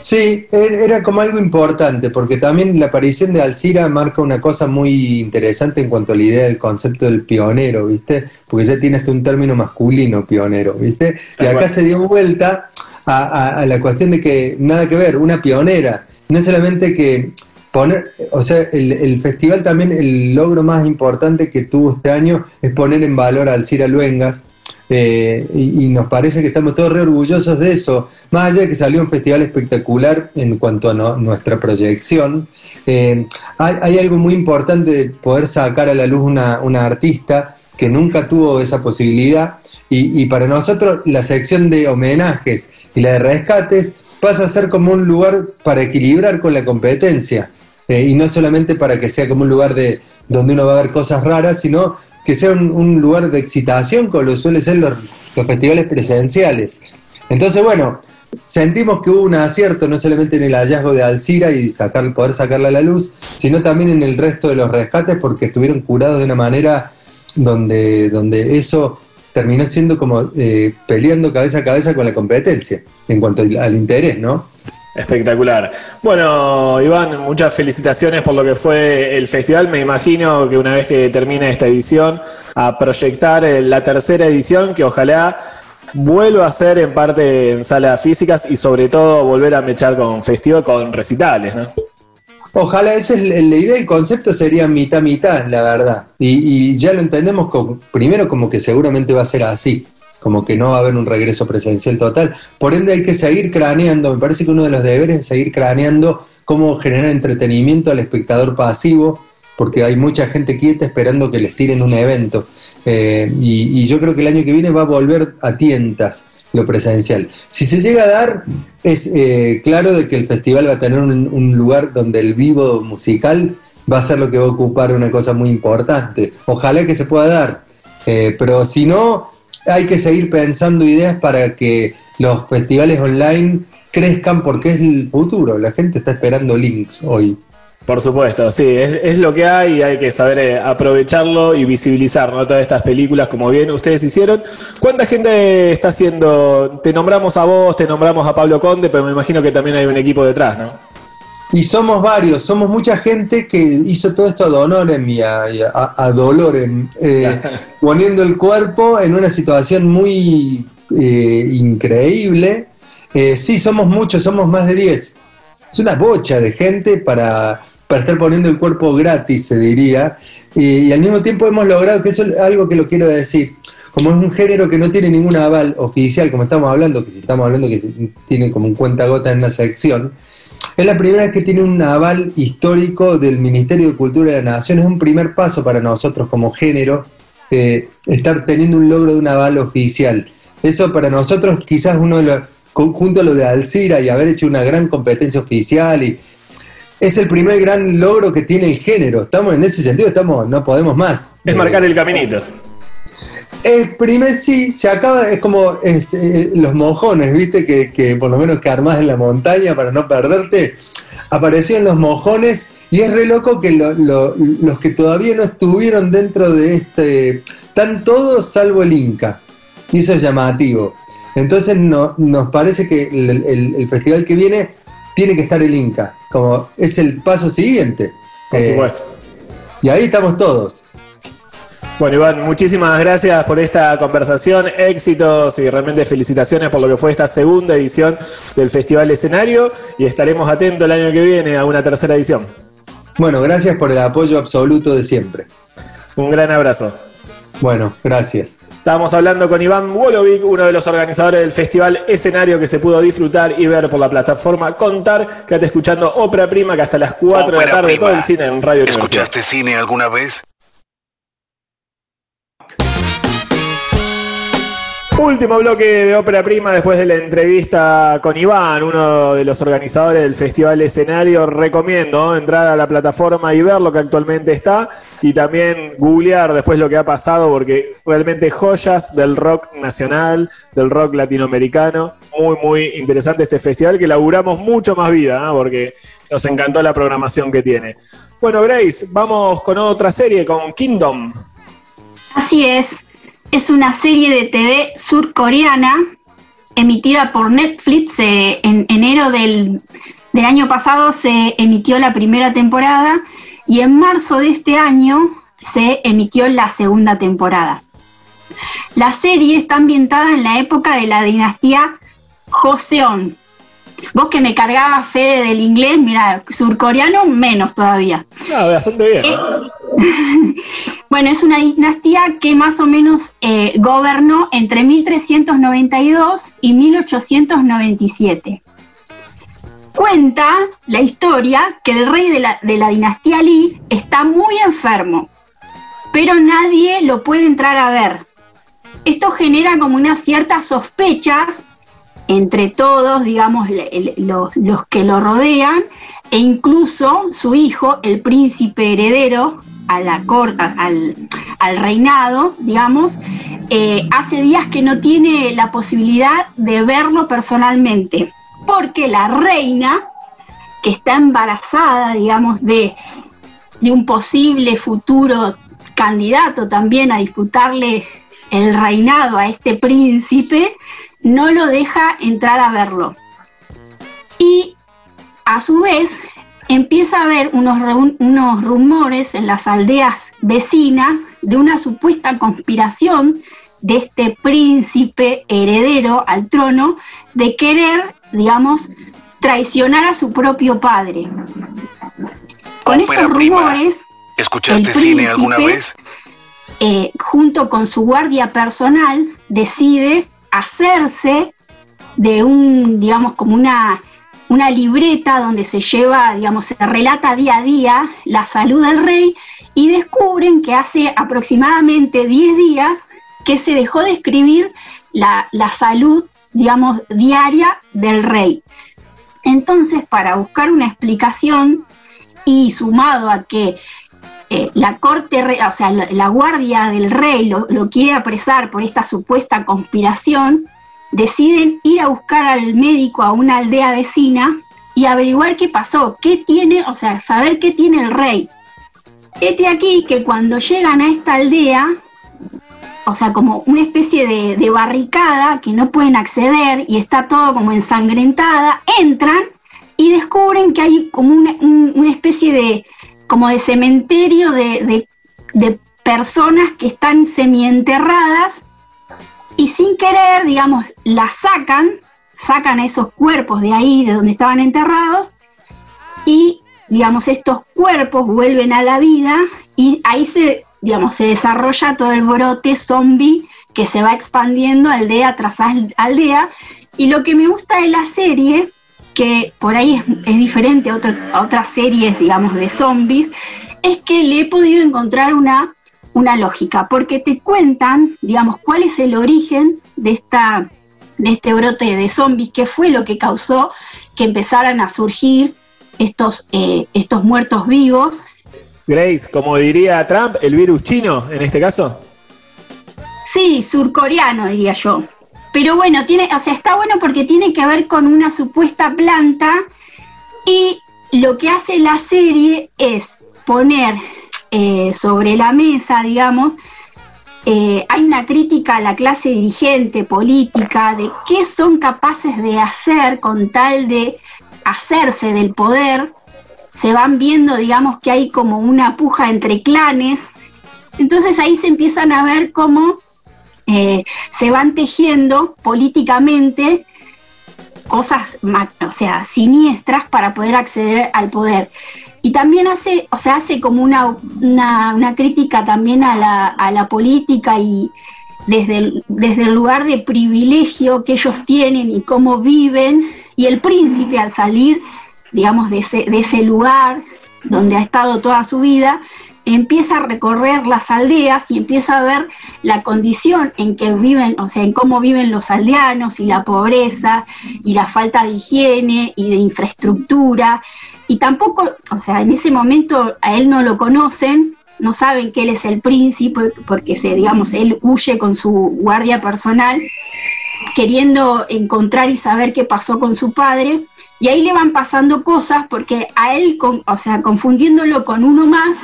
Sí, er, era como algo importante, porque también la aparición de Alcira marca una cosa muy interesante en cuanto a la idea del concepto del pionero, ¿viste? Porque ya tiene hasta un término masculino, pionero, ¿viste? Y acá se dio vuelta a, la cuestión de que nada que ver, una pionera, no es solamente que poner, o sea, el, el, festival también, el logro más importante que tuvo este año es poner en valor a Alcira Luengas, eh, y, nos parece que estamos todos re orgullosos de eso, más allá de que salió un festival espectacular en cuanto a nuestra proyección. Eh, hay, algo muy importante de poder sacar a la luz una, una artista que nunca tuvo esa posibilidad y, y, para nosotros la sección de homenajes y la de rescates pasa a ser como un lugar para equilibrar con la competencia. eh, y no solamente para que sea como un lugar de donde uno va a ver cosas raras, sino que sea un, lugar de excitación, como lo suele ser los, festivales presenciales. Entonces, bueno, sentimos que hubo un acierto no solamente en el hallazgo de Alcira y sacar, poder sacarla a la luz, sino también en el resto de los rescates porque estuvieron curados de una manera donde, donde eso terminó siendo como eh, peleando cabeza a cabeza con la competencia en cuanto al interés, ¿no? Espectacular. Bueno, Iván, muchas felicitaciones por lo que fue el festival. Me imagino que una vez que termine esta edición, a proyectar la tercera edición, que ojalá vuelva a ser en parte en salas físicas y sobre todo volver a mechar con festival, con recitales, ¿no? Ojalá, esa es la idea, el concepto sería mitad-mitad, la verdad. Y, ya lo entendemos primero como que seguramente va a ser así como que no va a haber un regreso presencial total. Por ende hay que seguir craneando, me parece que uno de los deberes es seguir craneando cómo generar entretenimiento al espectador pasivo, porque hay mucha gente quieta esperando que les tiren un evento. Eh, y, yo creo que el año que viene va a volver a tientas lo presencial. Si se llega a dar, es eh, claro de que el festival va a tener un, lugar donde el vivo musical va a ser lo que va a ocupar una cosa muy importante. Ojalá que se pueda dar. Eh, pero si no, hay que seguir pensando ideas para que los festivales online crezcan porque es el futuro. La gente está esperando links hoy. Por supuesto, sí, es, lo que hay y hay que saber eh, aprovecharlo y visibilizar todas estas películas como bien ustedes hicieron. ¿Cuánta gente está haciendo? Te nombramos a vos, te nombramos a Pablo Conde, pero me imagino que también hay un equipo detrás, ¿no? Y somos varios, somos mucha gente que hizo todo esto a dolor y a, a, dolor, eh, poniendo el cuerpo en una situación muy eh, increíble. Eh, sí, somos muchos, somos más de 10. Es una bocha de gente para, para estar poniendo el cuerpo gratis, se diría. Y, al mismo tiempo hemos logrado, que eso es algo que lo quiero decir, como es un género que no tiene ningún aval oficial, como estamos hablando, que si estamos hablando que tiene como un cuenta gota en la sección, es la primera vez que tiene un aval histórico del Ministerio de Cultura de la Nación. Es un primer paso para nosotros como género eh, estar teniendo un logro de un aval oficial. Eso para nosotros quizás uno de los, junto a lo de Alcira y haber hecho una gran competencia oficial y es el primer gran logro que tiene el género. Estamos en ese sentido, estamos, no podemos más. Es marcar el caminito. El primer sí, se acaba, es como eh, los mojones, viste, que, por lo menos que armás en la montaña para no perderte. Aparecían los mojones y es re loco que los que todavía no estuvieron dentro de este, están todos salvo el Inca. Y eso es llamativo. Entonces no, nos parece que el, festival que viene tiene que estar el Inca, como es el paso siguiente. Por eh, supuesto. Y ahí estamos todos. Bueno, Iván, muchísimas gracias por esta conversación, éxitos y realmente felicitaciones por lo que fue esta segunda edición del Festival Escenario y estaremos atentos el año que viene a una tercera edición. Bueno, gracias por el apoyo absoluto de siempre. Un gran abrazo. Bueno, gracias. Estábamos hablando con Iván Wolovic, uno de los organizadores del Festival Escenario que se pudo disfrutar y ver por la plataforma Contar. Quédate escuchando Ópera Prima, que hasta las 4 de la tarde todo el cine en Radio ¿Escuchaste cine alguna vez? Último bloque de ópera prima después de la entrevista con Iván, uno de los organizadores del Festival Escenario. Recomiendo entrar a la plataforma y ver lo que actualmente está y también googlear después lo que ha pasado porque realmente joyas del rock nacional, del rock latinoamericano. Muy, muy interesante este festival que laburamos mucho más vida porque nos encantó la programación que tiene. Bueno, Grace, vamos con otra serie, con Kingdom. Así es es una serie de TV surcoreana emitida por Netflix. Eh, en enero del, año pasado se emitió la primera temporada y en marzo de este año se emitió la segunda temporada. La serie está ambientada en la época de la dinastía Joseon. Vos que me cargabas Fede del inglés, mira, surcoreano menos todavía. Ah, bastante bien. Eh, bueno, es una dinastía que más o menos eh, gobernó entre 1392 y 1897. Cuenta la historia que el rey de la, de la dinastía Li está muy enfermo, pero nadie lo puede entrar a ver. Esto genera como unas ciertas sospechas entre todos, digamos, los, los, que lo rodean, e incluso su hijo, el príncipe heredero a la corte, al, reinado, digamos, eh, hace días que no tiene la posibilidad de verlo personalmente, porque la reina, que está embarazada, digamos, de, de un posible futuro candidato también a disputarle el reinado a este príncipe, no lo deja entrar a verlo. Y a su vez empieza a haber unos, unos rumores en las aldeas vecinas de una supuesta conspiración de este príncipe heredero al trono de querer, digamos, traicionar a su propio padre. Con estos rumores, ¿escuchaste cine alguna vez? Eh, junto con su guardia personal, decide hacerse de un, digamos, como una una libreta donde se lleva, digamos, se relata día a día la salud del rey y descubren que hace aproximadamente 10 días que se dejó de escribir la, salud, digamos, diaria del rey. Entonces, para buscar una explicación y sumado a que eh, la corte, o sea, la, guardia del rey lo, lo, quiere apresar por esta supuesta conspiración, deciden ir a buscar al médico a una aldea vecina y averiguar qué pasó, qué tiene, o sea, saber qué tiene el rey. Este aquí que cuando llegan a esta aldea, o sea, como una especie de, barricada que no pueden acceder y está todo como ensangrentada, entran y descubren que hay como una, especie de, como de cementerio de, de personas que están semienterradas y sin querer, digamos, la sacan, sacan esos cuerpos de ahí, de donde estaban enterrados, y, digamos, estos cuerpos vuelven a la vida y ahí se, digamos, se desarrolla todo el brote zombie que se va expandiendo aldea tras aldea. Y lo que me gusta de la serie, que por ahí es, diferente a, a otras series, digamos, de zombies, es que le he podido encontrar una una lógica, porque te cuentan, digamos, cuál es el origen de, esta, de este brote de zombies, qué fue lo que causó que empezaran a surgir estos, eh, estos muertos vivos. Grace, como diría Trump, el virus chino en este caso. Sí, surcoreano diría yo. Pero bueno, tiene, o sea, está bueno porque tiene que ver con una supuesta planta y lo que hace la serie es poner eh, sobre la mesa, digamos, eh, hay una crítica a la clase dirigente política de qué son capaces de hacer con tal de hacerse del poder. Se van viendo, digamos, que hay como una puja entre clanes. Entonces ahí se empiezan a ver cómo eh, se van tejiendo políticamente cosas, o sea, siniestras para poder acceder al poder. Y también hace, o sea, hace como una, una, crítica también a la, a la política y desde el, desde el lugar de privilegio que ellos tienen y cómo viven. Y el príncipe al salir, digamos, de ese, de ese lugar donde ha estado toda su vida, empieza a recorrer las aldeas y empieza a ver la condición en que viven, o sea, en cómo viven los aldeanos y la pobreza y la falta de higiene y de infraestructura y tampoco, o sea, en ese momento a él no lo conocen, no saben que él es el príncipe, porque se, digamos, él huye con su guardia personal, queriendo encontrar y saber qué pasó con su padre, y ahí le van pasando cosas porque a él, o sea, confundiéndolo con uno más,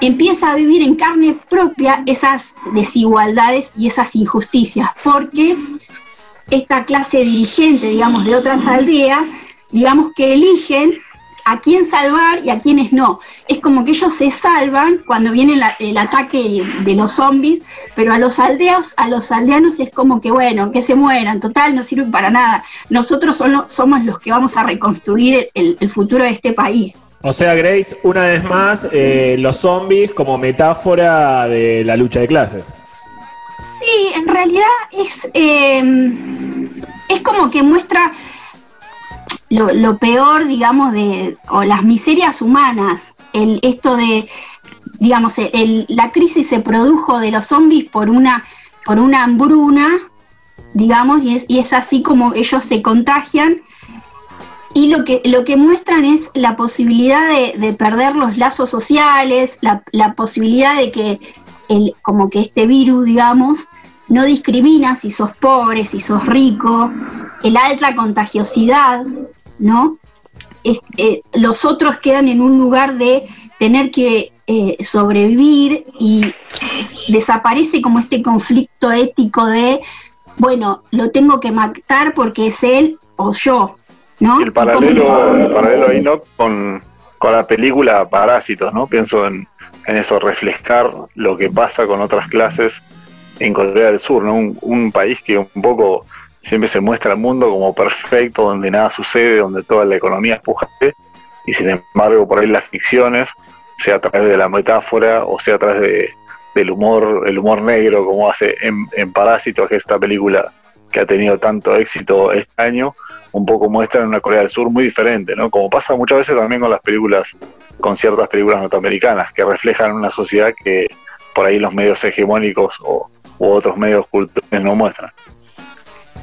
empieza a vivir en carne propia esas desigualdades y esas injusticias, porque esta clase dirigente, digamos, de otras aldeas, digamos que eligen a quién salvar y a quiénes no. Es como que ellos se salvan cuando viene el ataque de los zombies, pero a los aldeos, a los aldeanos es como que bueno, que se mueran, total, no sirven para nada. Nosotros solo somos los que vamos a reconstruir el, futuro de este país. O sea, Grace, una vez más, eh, los zombies como metáfora de la lucha de clases. Sí, en realidad es, eh, es como que muestra lo, peor, digamos, de, o las miserias humanas, el, esto de, digamos, la crisis se produjo de los zombies por una, por una hambruna, digamos, y es, y es así como ellos se contagian. y lo que, lo que muestran es la posibilidad de, perder los lazos sociales, la, posibilidad de que el, como que este virus, digamos, no discrimina si sos pobre, si sos rico, el alta contagiosidad, ¿no? Eh, los otros quedan en un lugar de tener que eh, sobrevivir y desaparece como este conflicto ético de, bueno, lo tengo que matar porque es él o yo, el paralelo, el paralelo ahí, ¿no? Con, la película Parásitos, ¿no? Pienso en, eso, reflejar lo que pasa con otras clases en Corea del Sur, ¿no? Un, país que un poco siempre se muestra al mundo como perfecto, donde nada sucede, donde toda la economía es pujante, y sin embargo por ahí las ficciones, sea a través de la metáfora o sea a través de, del humor, el humor negro, como hace en, en Parásitos, que es esta película que ha tenido tanto éxito este año, un poco muestran una Corea del Sur muy diferente, ¿no? Como pasa muchas veces también con las películas, con ciertas películas norteamericanas, que reflejan una sociedad que por ahí los medios hegemónicos o, u otros medios culturales no muestran.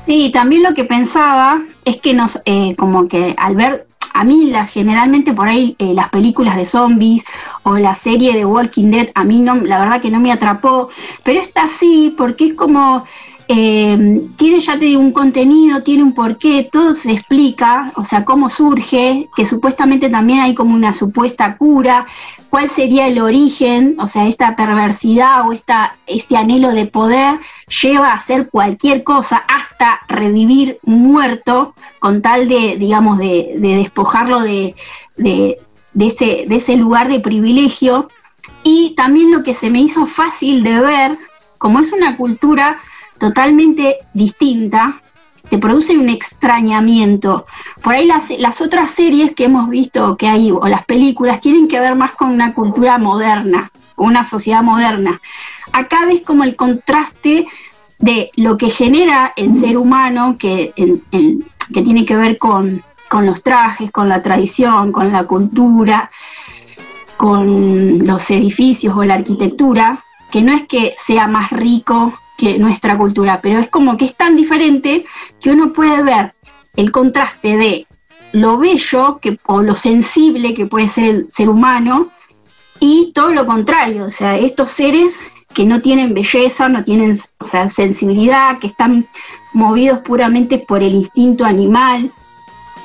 Sí, también lo que pensaba es que nos, eh, como que al ver, a mí la, generalmente por ahí eh, las películas de zombies o la serie de Walking Dead, a mí no, la verdad que no me atrapó, pero esta sí, porque es como eh, tiene, ya te digo, un contenido, tiene un porqué, todo se explica, o sea, cómo surge, que supuestamente también hay como una supuesta cura, cuál sería el origen, o sea, esta perversidad o esta, este anhelo de poder lleva a hacer cualquier cosa, hasta revivir muerto, con tal de, digamos, de, despojarlo de ese lugar de privilegio. Y también lo que se me hizo fácil de ver, como es una cultura totalmente distinta, te produce un extrañamiento. Por ahí las, otras series que hemos visto que hay, o las películas, tienen que ver más con una cultura moderna, una sociedad moderna. Acá ves como el contraste de lo que genera el ser humano, que, tiene que ver con los trajes, con la tradición, con la cultura, con los edificios o la arquitectura, que no es que sea más rico que nuestra cultura, pero es como que es tan diferente que uno puede ver el contraste de lo bello que, o lo sensible que puede ser el ser humano y todo lo contrario, o sea, estos seres que no tienen belleza, no tienen o sea, sensibilidad, que están movidos puramente por el instinto animal,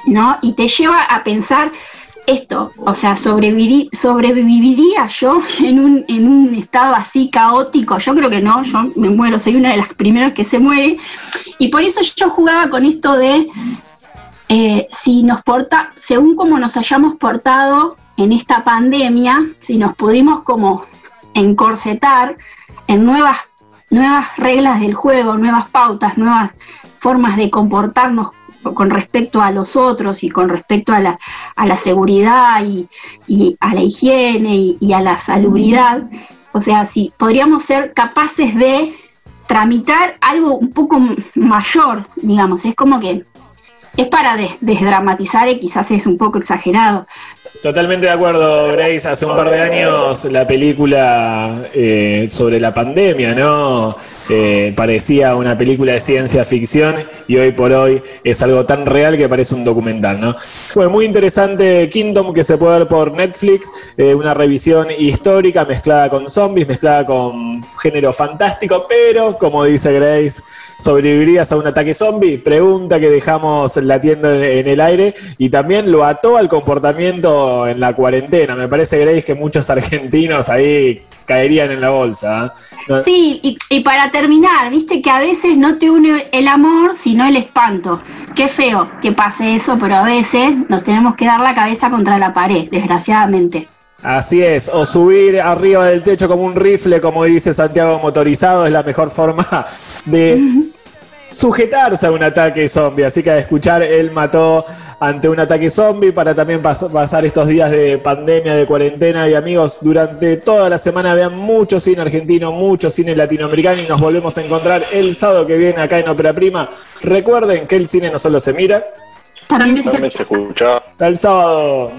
¿no? Y te lleva a pensar esto, o sea, sobreviviría yo en un, en un estado así caótico. Yo creo que no, yo me muero, soy una de las primeras que se muere. Y por eso yo jugaba con esto de eh, si nos porta, según como nos hayamos portado en esta pandemia, si nos pudimos como encorsetar en nuevas, nuevas reglas del juego, nuevas pautas, nuevas formas de comportarnos con respecto a los otros y con respecto a la, a la seguridad y, a la higiene y, a la salubridad, o sea, si podríamos ser capaces de tramitar algo un poco mayor, digamos, es como que es para desdramatizar y quizás es un poco exagerado, Totalmente de acuerdo, Grace. Hace un par de años la película eh, sobre la pandemia, ¿no? Eh, parecía una película de ciencia ficción y hoy por hoy es algo tan real que parece un documental, ¿no? Fue muy interesante Kingdom que se puede ver por Netflix, eh, una revisión histórica mezclada con zombies, mezclada con género fantástico, pero como dice Grace, ¿sobrevivirías a un ataque zombie? Pregunta que dejamos latiendo en el aire y también lo ató al comportamiento en la cuarentena. Me parece, Grace, que muchos argentinos ahí caerían en la bolsa. ¿eh? Sí, y, para terminar, viste que a veces no te une el amor, sino el espanto. Qué feo que pase eso, pero a veces nos tenemos que dar la cabeza contra la pared, desgraciadamente. Así es, o subir arriba del techo como un rifle, como dice Santiago Motorizado, es la mejor forma de sujetarse a un ataque zombie. Así que a escuchar, él mató ante un ataque zombie para también pasar estos días de pandemia, de cuarentena. Y amigos, durante toda la semana vean mucho cine argentino, mucho cine latinoamericano y nos volvemos a encontrar el sábado que viene acá en Ópera Prima. Recuerden que el cine no solo se mira, también se, escucha. Hasta el sábado.